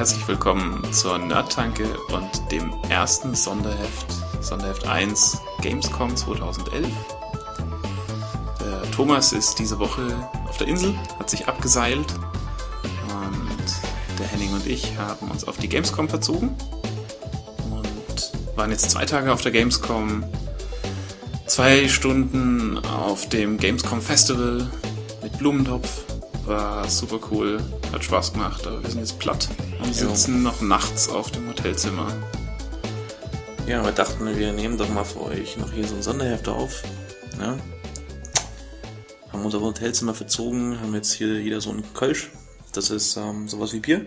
herzlich willkommen zur Nerdtanke und dem ersten Sonderheft, Sonderheft 1 Gamescom 2011. Der Thomas ist diese Woche auf der Insel, hat sich abgeseilt. Und der Henning und ich haben uns auf die Gamescom verzogen. Und waren jetzt zwei Tage auf der Gamescom, zwei Stunden auf dem Gamescom Festival mit Blumentopf war super cool, hat Spaß gemacht, aber wir sind jetzt platt und sitzen jo. noch nachts auf dem Hotelzimmer. Ja, wir dachten, wir nehmen doch mal für euch noch hier so ein Sonderheft auf. Ja. Haben unser Hotelzimmer verzogen, haben jetzt hier jeder so einen Kölsch. Das ist ähm, sowas wie Bier.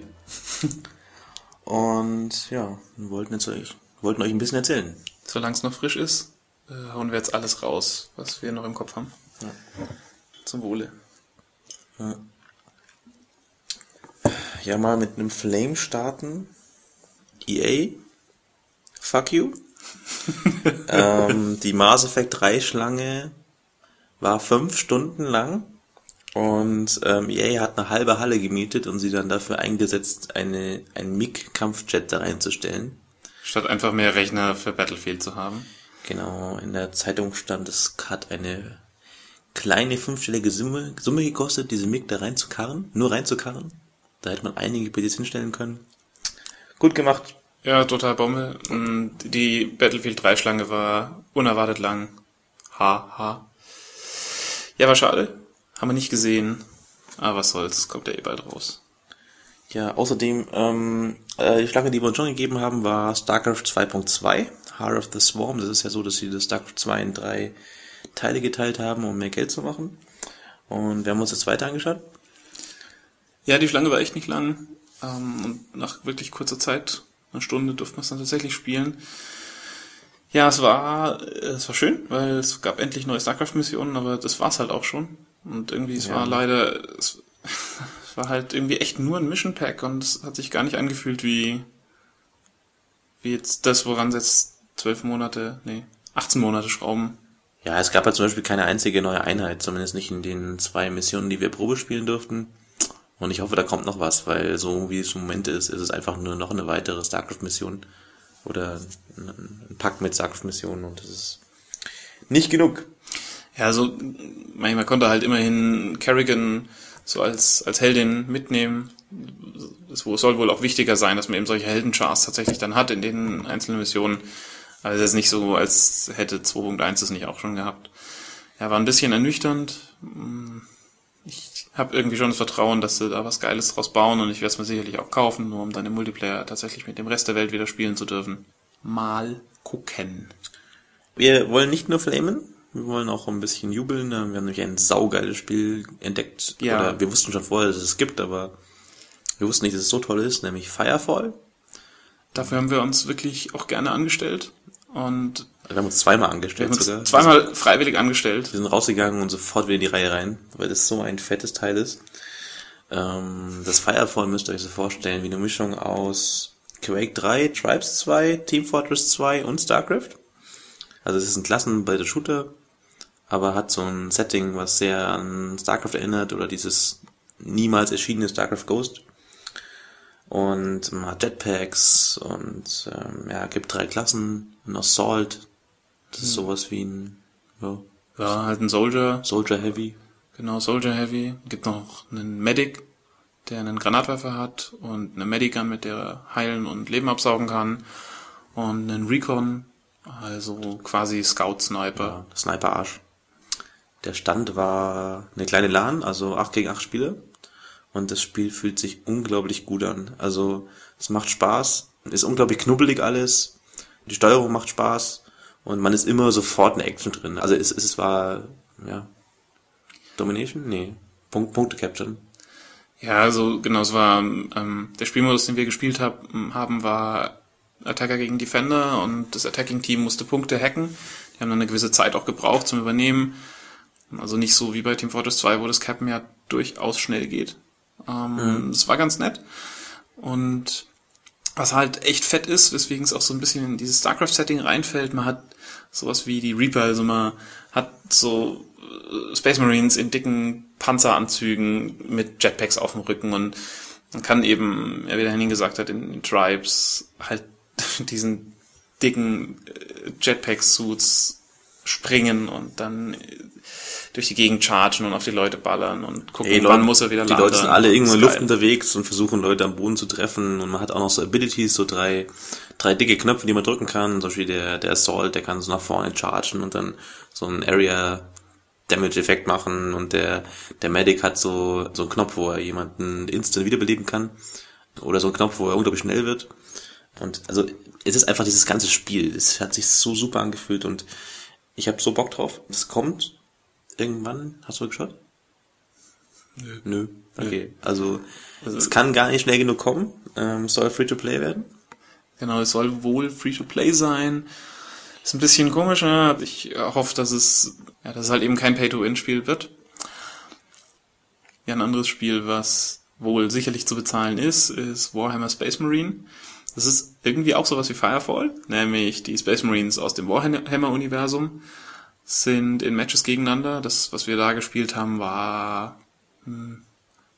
und ja, wir wollten, jetzt euch, wollten euch ein bisschen erzählen. Solange es noch frisch ist, äh, hauen wir jetzt alles raus, was wir noch im Kopf haben. Ja. Zum Wohle. Ja ja mal mit einem Flame starten. EA, fuck you. ähm, die Mass Effect 3 Schlange war fünf Stunden lang und ähm, EA hat eine halbe Halle gemietet und sie dann dafür eingesetzt, eine, ein MiG-Kampfjet da reinzustellen. Statt einfach mehr Rechner für Battlefield zu haben. Genau, in der Zeitung stand, es hat eine kleine fünfstellige Summe, Summe gekostet, diese MiG da reinzukarren, nur reinzukarren. Da hätte man einige PDs hinstellen können. Gut gemacht. Ja, total Bombe. Die Battlefield 3 Schlange war unerwartet lang. Ha, ha. Ja, war schade. Haben wir nicht gesehen. Aber was soll's, kommt ja eh bald raus. Ja, außerdem, ähm, äh, die Schlange, die wir uns schon gegeben haben, war StarCraft 2.2, Heart of the Swarm. Das ist ja so, dass sie das StarCraft 2 in drei Teile geteilt haben, um mehr Geld zu machen. Und wir haben uns das zweite angeschaut. Ja, die Schlange war echt nicht lang. Ähm, und nach wirklich kurzer Zeit, eine Stunde, durfte man es dann tatsächlich spielen. Ja, es war, es war schön, weil es gab endlich neue StarCraft-Missionen, aber das war's halt auch schon. Und irgendwie, es ja. war leider, es, es war halt irgendwie echt nur ein Mission Pack und es hat sich gar nicht angefühlt wie, wie jetzt das, woran sie jetzt zwölf Monate, nee, 18 Monate schrauben. Ja, es gab halt zum Beispiel keine einzige neue Einheit, zumindest nicht in den zwei Missionen, die wir Probe spielen durften. Und ich hoffe, da kommt noch was, weil so wie es im Moment ist, ist es einfach nur noch eine weitere StarCraft-Mission oder ein Pakt mit StarCraft-Missionen und das ist nicht genug. Ja, also manchmal konnte halt immerhin Kerrigan so als, als Heldin mitnehmen. Es soll wohl auch wichtiger sein, dass man eben solche Heldencharts tatsächlich dann hat in den einzelnen Missionen. Also es ist nicht so, als hätte 2.1 es nicht auch schon gehabt. Ja, war ein bisschen ernüchternd habe irgendwie schon das Vertrauen, dass sie da was Geiles draus bauen und ich werde es mir sicherlich auch kaufen, nur um dann im Multiplayer tatsächlich mit dem Rest der Welt wieder spielen zu dürfen. Mal gucken. Wir wollen nicht nur flamen, wir wollen auch ein bisschen jubeln. Wir haben nämlich ein saugeiles Spiel entdeckt. Ja. Oder wir wussten schon vorher, dass es gibt, aber wir wussten nicht, dass es so toll ist, nämlich Firefall. Dafür haben wir uns wirklich auch gerne angestellt. Und wir haben uns zweimal angestellt wir haben uns sogar. Zweimal freiwillig angestellt. Wir sind rausgegangen und sofort wieder in die Reihe rein, weil das so ein fettes Teil ist. Ähm, das Firefall müsst ihr euch so vorstellen, wie eine Mischung aus Quake 3, Tribes 2, Team Fortress 2 und StarCraft. Also es ist ein klassenbasierter Shooter, aber hat so ein Setting, was sehr an StarCraft erinnert oder dieses niemals erschienene StarCraft Ghost. Und man hat Jetpacks und ähm, ja, gibt drei Klassen, ein Assault, das ist hm. sowas wie ein, ja. Ja, halt ein Soldier. Soldier Heavy. Genau, Soldier Heavy. Gibt noch einen Medic, der einen Granatwerfer hat und eine Medigun, mit der er heilen und Leben absaugen kann. Und einen Recon, also quasi Scout-Sniper. Ja, Sniper-Arsch. Der Stand war eine kleine LAN, also 8 gegen 8 Spiele. Und das Spiel fühlt sich unglaublich gut an. Also, es macht Spaß, ist unglaublich knubbelig alles. Die Steuerung macht Spaß und man ist immer sofort in Action drin. Also es, es war, ja, Domination? Nee, Punkt, Punkte Capture. Ja, also genau, es war ähm, der Spielmodus, den wir gespielt hab, haben, war Attacker gegen Defender und das Attacking-Team musste Punkte hacken. Die haben dann eine gewisse Zeit auch gebraucht zum Übernehmen. Also nicht so wie bei Team Fortress 2, wo das Cappen ja durchaus schnell geht. Ähm, mhm. Das war ganz nett. Und was halt echt fett ist, weswegen es auch so ein bisschen in dieses StarCraft-Setting reinfällt. Man hat sowas wie die Reaper, also man hat so äh, Space Marines in dicken Panzeranzügen mit Jetpacks auf dem Rücken und man kann eben, ja, wie der Henning gesagt hat, in, in Tribes halt diesen dicken äh, Jetpack-Suits springen und dann äh, durch die Gegend chargen und auf die Leute ballern und gucken, Ey, wann Leute- muss er wieder Die landen. Leute sind alle irgendwo in Luft unterwegs und versuchen Leute am Boden zu treffen und man hat auch noch so Abilities, so drei, drei dicke Knöpfe, die man drücken kann. Zum Beispiel der, der Assault, der kann so nach vorne chargen und dann so ein Area Damage Effekt machen und der, der Medic hat so, so einen Knopf, wo er jemanden instant wiederbeleben kann. Oder so einen Knopf, wo er unglaublich schnell wird. Und also es ist einfach dieses ganze Spiel. Es hat sich so super angefühlt und ich habe so Bock drauf. Es kommt irgendwann. Hast du geschaut? Nö. Nö. Okay. Also, Also- es kann gar nicht schnell genug kommen. Ähm, soll free to play werden. Genau, es soll wohl Free-to-Play sein. Ist ein bisschen komisch, ne? Ich hoffe, dass es, ja, dass es halt eben kein Pay-to-Win-Spiel wird. Ja, ein anderes Spiel, was wohl sicherlich zu bezahlen ist, ist Warhammer Space Marine. Das ist irgendwie auch sowas wie Firefall, nämlich die Space Marines aus dem Warhammer-Universum sind in Matches gegeneinander. Das, was wir da gespielt haben, war hm,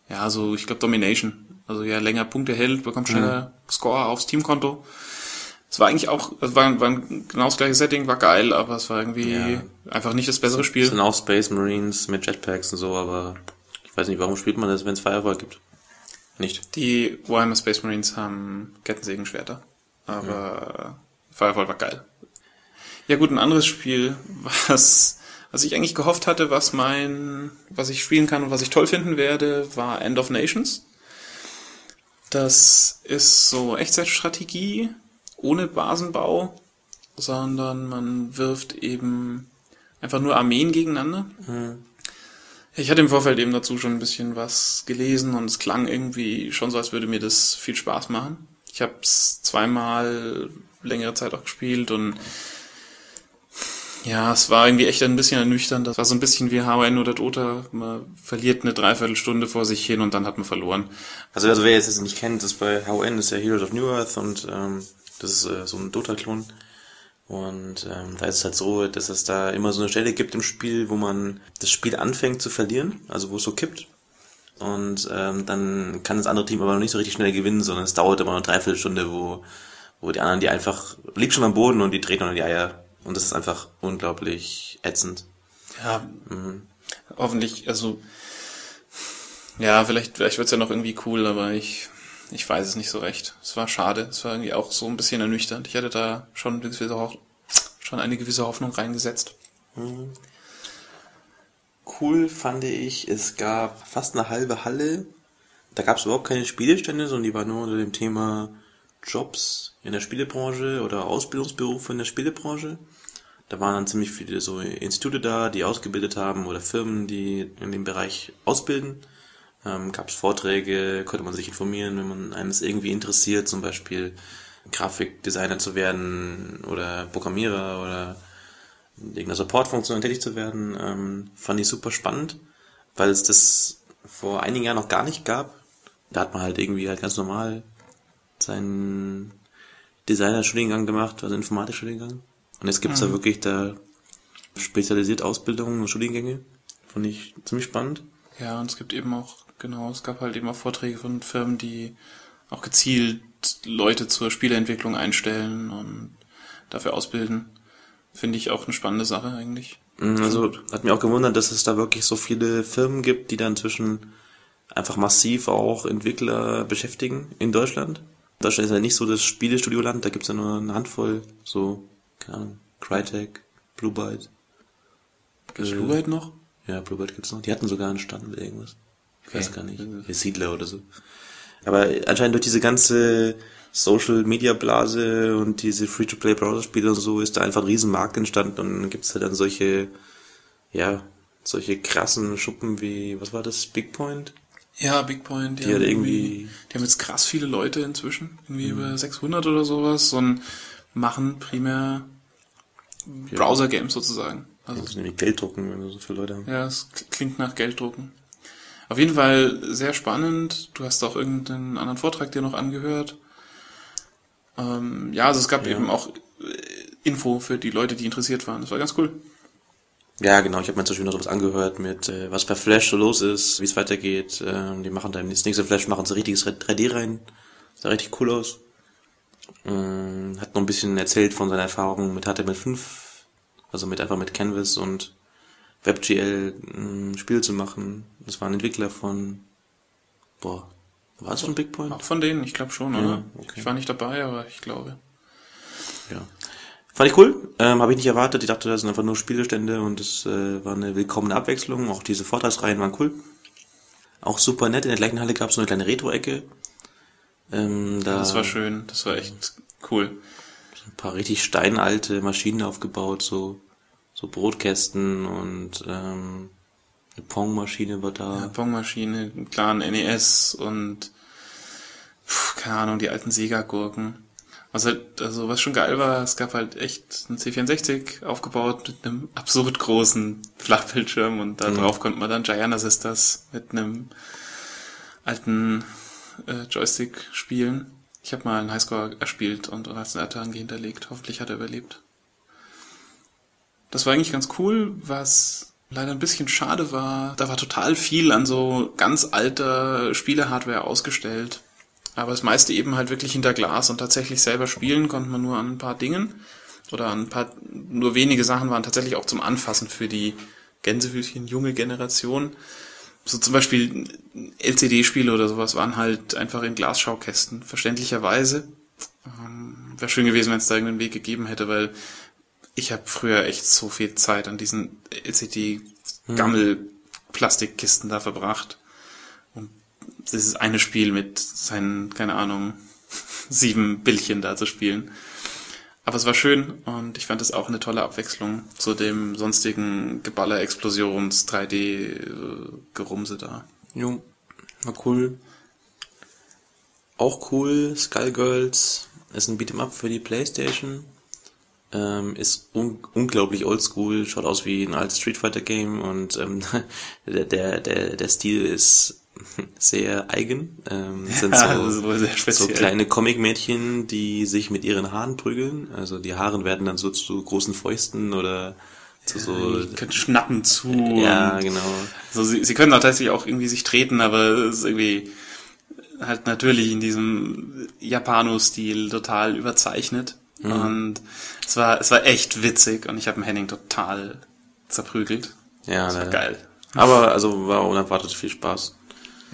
ja so, ich glaube Domination. Also ja, länger Punkte hält, bekommt schneller Score aufs Teamkonto. Es war eigentlich auch, es war, war ein genau das gleiche Setting, war geil, aber es war irgendwie Ja. einfach nicht das bessere Es Spiel. sind auch Space Marines mit Jetpacks und so, aber ich weiß nicht, warum spielt man das, wenn es Firewall gibt? Nicht. Die Warhammer Space Marines haben Kettensägenschwerter. Aber Firewall war geil. Ja gut, ein anderes Spiel, was, was ich eigentlich gehofft hatte, was mein, was ich spielen kann und was ich toll finden werde, war End of Nations. Das ist so Echtzeitstrategie ohne Basenbau, sondern man wirft eben einfach nur Armeen gegeneinander. Ich hatte im Vorfeld eben dazu schon ein bisschen was gelesen und es klang irgendwie schon so, als würde mir das viel Spaß machen. Ich habe es zweimal längere Zeit auch gespielt und ja, es war irgendwie echt ein bisschen ernüchternd. Das war so ein bisschen wie HN oder Dota. Man verliert eine Dreiviertelstunde vor sich hin und dann hat man verloren. Also, also wer jetzt das nicht kennt, das bei HN ist ja Heroes of New Earth und ähm, das ist äh, so ein Dota-Klon. Und ähm, da ist es halt so, dass es da immer so eine Stelle gibt im Spiel, wo man das Spiel anfängt zu verlieren, also wo es so kippt. Und ähm, dann kann das andere Team aber noch nicht so richtig schnell gewinnen, sondern es dauert immer noch eine Dreiviertelstunde, wo, wo die anderen, die einfach, liegt schon am Boden und die treten noch die Eier. Und das ist einfach unglaublich ätzend. Ja, hoffentlich, also ja, vielleicht, vielleicht wird's ja noch irgendwie cool, aber ich, ich weiß es nicht so recht. Es war schade, es war irgendwie auch so ein bisschen ernüchternd. Ich hatte da schon, eine gewisse Hoff- schon eine gewisse Hoffnung reingesetzt. Cool fand ich, es gab fast eine halbe Halle. Da gab es überhaupt keine Spielestände, sondern die waren nur unter dem Thema Jobs in der Spielebranche oder Ausbildungsberufe in der Spielebranche. Da waren dann ziemlich viele so Institute da, die ausgebildet haben oder Firmen, die in dem Bereich ausbilden. Ähm, gab es Vorträge, konnte man sich informieren, wenn man eines irgendwie interessiert, zum Beispiel Grafikdesigner zu werden oder Programmierer oder in irgendeiner Supportfunktion tätig zu werden, ähm, fand ich super spannend, weil es das vor einigen Jahren noch gar nicht gab. Da hat man halt irgendwie halt ganz normal seinen Designer-Studiengang gemacht, also Informatik-Studiengang. Und jetzt gibt's da wirklich da spezialisiert Ausbildungen und Studiengänge. Fand ich ziemlich spannend. Ja, und es gibt eben auch, genau, es gab halt eben auch Vorträge von Firmen, die auch gezielt Leute zur Spieleentwicklung einstellen und dafür ausbilden. Finde ich auch eine spannende Sache eigentlich. Mhm, Also hat mich auch gewundert, dass es da wirklich so viele Firmen gibt, die dann inzwischen einfach massiv auch Entwickler beschäftigen in Deutschland. Deutschland ist ja nicht so das Spielestudioland, da gibt's ja nur eine Handvoll, so, keine Ahnung, Crytek, Blue Byte. Gibt's Äh, Blue Byte noch? Ja, Blue Byte gibt's noch. Die hatten sogar einen Stand mit irgendwas. Ich weiß Okay. gar nicht. Der Siedler oder so. Aber anscheinend durch diese ganze Social Media Blase und diese Free-to-Play Browser Spiele und so ist da einfach ein riesen Markt entstanden und dann gibt's halt dann solche, ja, solche krassen Schuppen wie, was war das, Big Point? Ja, Big Point. Die, Die haben hat irgendwie- die haben jetzt krass viele Leute inzwischen, irgendwie über 600 oder sowas und machen primär Browser-Games sozusagen. Also Das ist nämlich Geld drucken, wenn wir so viele Leute haben. Ja, es klingt nach Gelddrucken. Auf jeden Fall sehr spannend. Du hast auch irgendeinen anderen Vortrag dir noch angehört. Ähm, ja, also es gab Ja. eben auch äh, Info für die Leute, die interessiert waren. Das war ganz cool. Ja, genau. Ich habe mir zum Beispiel noch sowas angehört mit, äh, was bei Flash so los ist, wie es weitergeht. Ähm, die machen dann das nächste Flash, machen so richtiges 3D rein. Sah richtig cool aus. Ähm, noch ein bisschen erzählt von seiner Erfahrung mit HTML5, also mit einfach mit Canvas und WebGL ein Spiel zu machen. Das war ein Entwickler von, boah, war es von Bigpoint? Auch von denen, ich glaube schon, Ja, oder? okay. Ich war nicht dabei, aber ich glaube. Ja. Fand ich cool, ähm, habe ich nicht erwartet. Ich dachte, das sind einfach nur Spielestände und es äh, war eine willkommene Abwechslung. Auch diese Vortragsreihen waren cool. Auch super nett. In der gleichen Halle gab es so eine kleine Retro-Ecke. Ähm, da Das war schön, das war echt cool. Ein paar richtig steinalte Maschinen aufgebaut, so so Brotkästen und ähm, eine Pong-Maschine war da. Pongmaschine, klar, ein NES und pf, keine Ahnung, die alten Sega-Gurken. Was halt, also was schon geil war, es gab halt echt einen C64 aufgebaut mit einem absurd großen Flachbildschirm und da drauf konnte man dann Giana Sisters mit einem alten äh, Joystick spielen. Ich habe mal einen Highscore erspielt und als Ertange hinterlegt. Hoffentlich hat er überlebt. Das war eigentlich ganz cool, was leider ein bisschen schade war. Da war total viel an so ganz alter Spielehardware ausgestellt. Aber das meiste eben halt wirklich hinter Glas und tatsächlich selber spielen konnte man nur an ein paar Dingen. Oder an ein paar, nur wenige Sachen waren tatsächlich auch zum Anfassen für die Gänsefüßchen junge Generation. So zum Beispiel LCD-Spiele oder sowas waren halt einfach in Glasschaukästen, verständlicherweise. Ähm, Wäre schön gewesen, wenn es da irgendeinen Weg gegeben hätte, weil ich habe früher echt so viel Zeit an diesen LCD-Gammel-Plastikkisten da verbracht. Und dieses eine Spiel mit seinen, keine Ahnung, sieben Bildchen da zu spielen. Aber es war schön und ich fand es auch eine tolle Abwechslung zu dem sonstigen Geballer, Explosions, 3D-Gerumse da. Jo, war cool. Auch cool, Skullgirls ist ein Beat'em Up für die Playstation. Ähm, ist un unglaublich oldschool, schaut aus wie ein altes Street Fighter Game und ähm, der, der, der, der Stil ist sehr eigen. Ähm, sind Ja, so, so kleine Comic-Mädchen, die sich mit ihren Haaren prügeln. Also die Haaren werden dann so zu großen Fäusten oder zu so... Die können schnappen zu. Ja, genau. so, sie, sie können auch tatsächlich auch irgendwie sich treten, aber es ist irgendwie halt natürlich in diesem Japano-Stil total überzeichnet. Mhm. Und es war, es war echt witzig und ich habe den Henning total zerprügelt. Ja, Das war leider. geil. Aber also war unerwartet viel Spaß.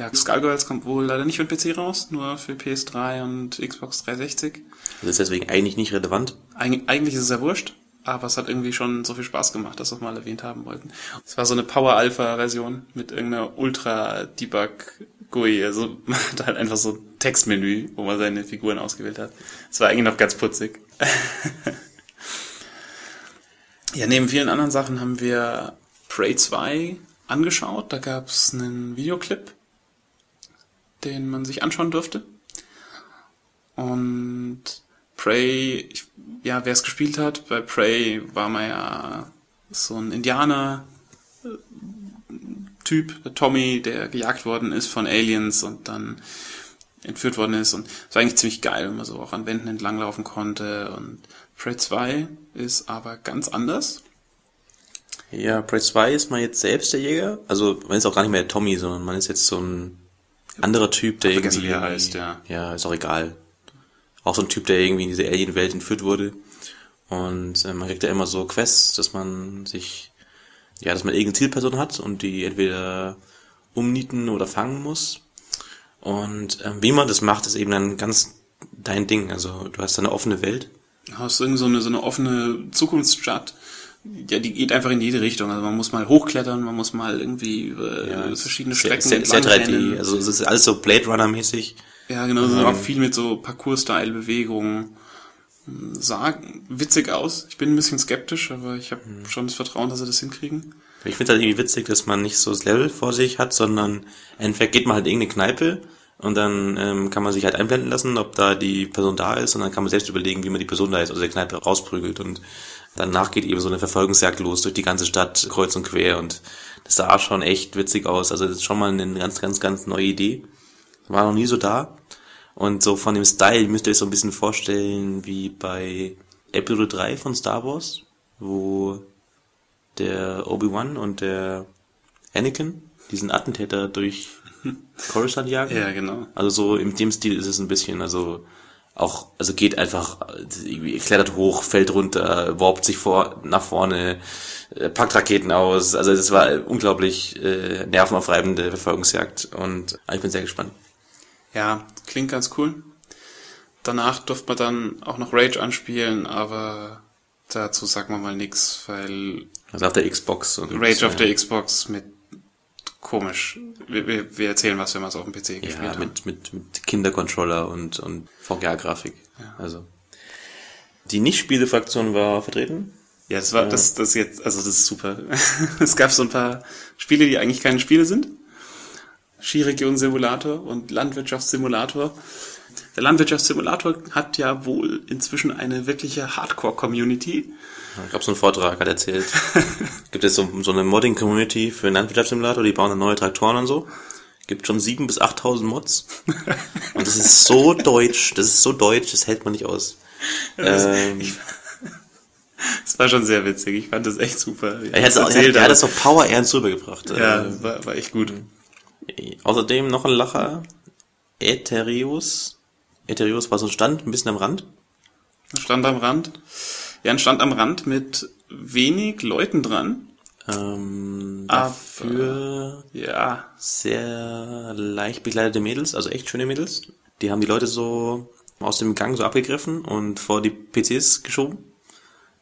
Ja, Skullgirls kommt wohl leider nicht für den PC raus, nur für PS3 und Xbox 360. Das ist deswegen eigentlich nicht relevant. Eig eigentlich ist es ja wurscht, aber es hat irgendwie schon so viel Spaß gemacht, dass wir es mal erwähnt haben wollten. Es war so eine Power-Alpha-Version mit irgendeiner Ultra-Debug-GUI. Also man hat halt einfach so ein Textmenü, wo man seine Figuren ausgewählt hat. Es war eigentlich noch ganz putzig. ja, neben vielen anderen Sachen haben wir Prey 2 angeschaut. Da gab es einen Videoclip, den man sich anschauen durfte. Und Prey, ich, ja, wer es gespielt hat, bei Prey war man ja so ein Indianer äh, Typ, der Tommy, der gejagt worden ist von Aliens und dann entführt worden ist und es war eigentlich ziemlich geil, wenn man so auch an Wänden entlanglaufen konnte und Prey 2 ist aber ganz anders. Ja, Prey 2 ist man jetzt selbst der Jäger. Also man ist auch gar nicht mehr der Tommy, sondern man ist jetzt so ein anderer Typ, der irgendwie... wie er heißt, ja. Ja, ist auch egal. Auch so ein Typ, der irgendwie in diese Alien-Welt entführt wurde. Und äh, man kriegt ja immer so Quests, dass man sich... Ja, dass man irgendeine Zielperson hat und die entweder umnieten oder fangen muss. Und ähm, wie man das macht, ist eben dann ganz dein Ding. Also du hast eine offene Welt. Du hast irgend so eine, so eine offene Zukunftsstadt. Ja, die geht einfach in jede Richtung. Also man muss mal hochklettern, man muss mal irgendwie über Ja, verschiedene sehr, Strecken sehr, sehr entlang 3D. rennen. Also es ist alles so Blade Runner mäßig. Ja, genau, so auch viel mit so Parcours-Style-Bewegungen. Sah witzig aus. Ich bin ein bisschen skeptisch, aber ich habe schon das Vertrauen, dass sie das hinkriegen. Ich finde halt irgendwie witzig, dass man nicht so das Level vor sich hat, sondern entweder geht man halt in irgendeine Kneipe und dann ähm, kann man sich halt einblenden lassen, ob da die Person da ist und dann kann man selbst überlegen, wie man die Person da ist, aus der Kneipe rausprügelt und danach geht eben so eine Verfolgungsjagd los durch die ganze Stadt, kreuz und quer und das sah schon echt witzig aus. Also das ist schon mal eine ganz, ganz, ganz neue Idee. War noch nie so da. Und so von dem Style müsst ihr euch so ein bisschen vorstellen wie bei Episode 3 von Star Wars, wo der Obi-Wan und der Anakin diesen Attentäter durch Coruscant jagen. Ja, genau. Also so in dem Stil ist es ein bisschen, also auch, also geht einfach, klettert hoch, fällt runter, warpt sich vor, nach vorne, äh, packt Raketen aus. Also es war unglaublich äh, nervenaufreibende Verfolgungsjagd und ah, ich bin sehr gespannt. Ja, klingt ganz cool. Danach durfte man dann auch noch Rage anspielen, aber dazu sagen wir mal nix, weil Also auf der Xbox und Rage auf der Xbox mit komisch. Wir, wir, wir erzählen was, wenn wir es auf dem PC gespielt ja, haben. mit, mit, mit Kindercontroller und, und VGA-Grafik. Also. Die Nicht-Spiele-Fraktion war vertreten. Ja, das war das das jetzt, also das ist super. es gab so ein paar Spiele, die eigentlich keine Spiele sind. Skiregion-Simulator und Landwirtschaftssimulator. Der Landwirtschaftssimulator hat ja wohl inzwischen eine wirkliche Hardcore-Community. Ich habe so einen Vortrag hat erzählt. Gibt es so, so eine Modding-Community für einen Landwirtschaftssimulator, die bauen dann neue Traktoren und so. Gibt schon 7.000 bis 8.000 Mods. Und das ist so deutsch, das ist so deutsch, das hält man nicht aus. Ähm, Das war schon sehr witzig. Ich fand das echt super. Ich er hat, er, hat das auf Power Ernst rübergebracht. ja, Äh, war, war echt gut. Außerdem noch ein Lacher. Ethereus. Ethereus war so ein Stand, ein bisschen am Rand. Stand am Rand. Ja, ein Stand am Rand mit wenig Leuten dran. Ähm, Aber- dafür Ja, sehr leicht bekleidete Mädels, also echt schöne Mädels. Die haben die Leute so aus dem Gang so abgegriffen und vor die PCs geschoben,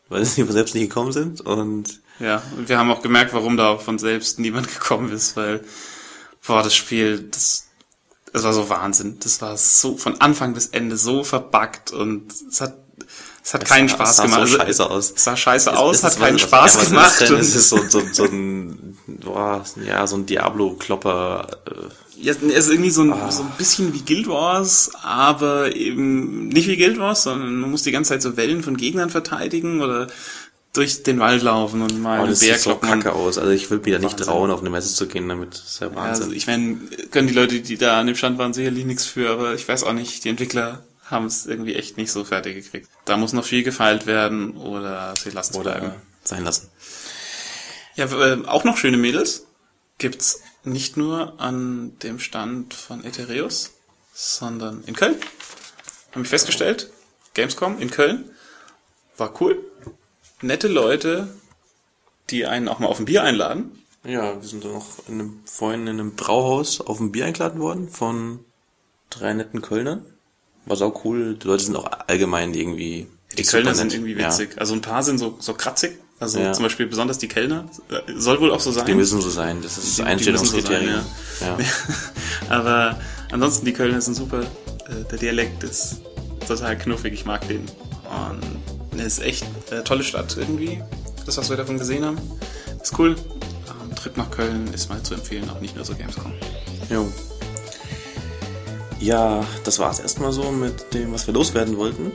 weil sie von selbst nicht gekommen sind. Und ja. Und wir haben auch gemerkt, warum da auch von selbst niemand gekommen ist, weil, boah, das Spiel, das, das war so Wahnsinn. Das war so von Anfang bis Ende so verbuggt und es hat, es hat keinen sah- Spaß es sah gemacht. so Also, scheiße aus. Es sah scheiße aus, Es hat ist- keinen was- Spaß ja, gemacht. ist Es ist so, so, so ein, boah, ja, so ein Diablo-Klopper. Äh, Ja, es ist irgendwie so ein, Ah. so ein bisschen wie Guild Wars, aber eben nicht wie Guild Wars, sondern man muss die ganze Zeit so Wellen von Gegnern verteidigen oder durch den Wald laufen und mal oh, einen das Bär sieht so kloppen. kacke aus. Also ich würde mir da nicht Wahnsinn. trauen, auf eine Messe zu gehen damit. Das ist ja Ja, Wahnsinn. also ich meine, können die Leute, die da an dem Stand waren, sicherlich nichts für, aber ich weiß auch nicht, die Entwickler haben es irgendwie echt nicht so fertig gekriegt. Da muss noch viel gefeilt werden oder sie lassen es Oder bleiben. sein lassen. Ja, äh, auch noch schöne Mädels gibt's nicht nur an dem Stand von Ethereus, sondern in Köln. Habe ich festgestellt. Gamescom in Köln. War cool. Nette Leute, die einen auch mal auf ein Bier einladen. Ja, wir sind dann noch in einem, vorhin in einem Brauhaus auf ein Bier eingeladen worden von drei netten Kölnern. War sau cool. Die Leute sind auch allgemein irgendwie Die Kölner sind irgendwie Ja, witzig. Also ein paar sind so, so kratzig. Also Ja. zum Beispiel besonders die Kellner. Soll wohl auch so sein. die müssen so sein. Das ist das müssen so Einstellungskriterium. sein, ja. Aber ansonsten, die Kölner sind super. Äh, Der Dialekt ist total knuffig. Ich mag den. Und es ist echt eine tolle Stadt irgendwie. Das, was wir davon gesehen haben. Ist cool. Ähm, Trip nach Köln ist mal zu empfehlen, auch nicht nur so Gamescom. Jo. Ja, das war's erstmal so mit dem, was wir loswerden wollten.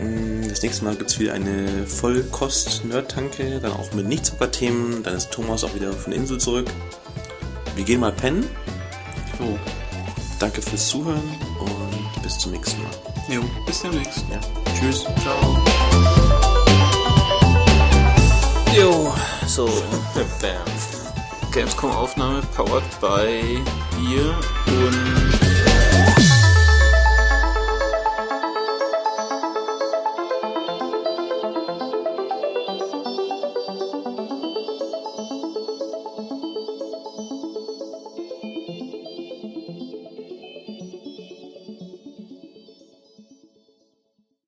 Mm, Das nächste Mal gibt's wieder eine Vollkost-Nerd-Tanke, dann auch mit Nicht-Zocker-Themen. Dann ist Thomas auch wieder von der Insel zurück. Wir gehen mal pennen. Jo. Danke fürs Zuhören und bis zum nächsten Mal. Jo, bis demnächst. Ja. Tschüss. Ciao. Jo, so. Bam. Gamescom-Aufnahme powered by Bier und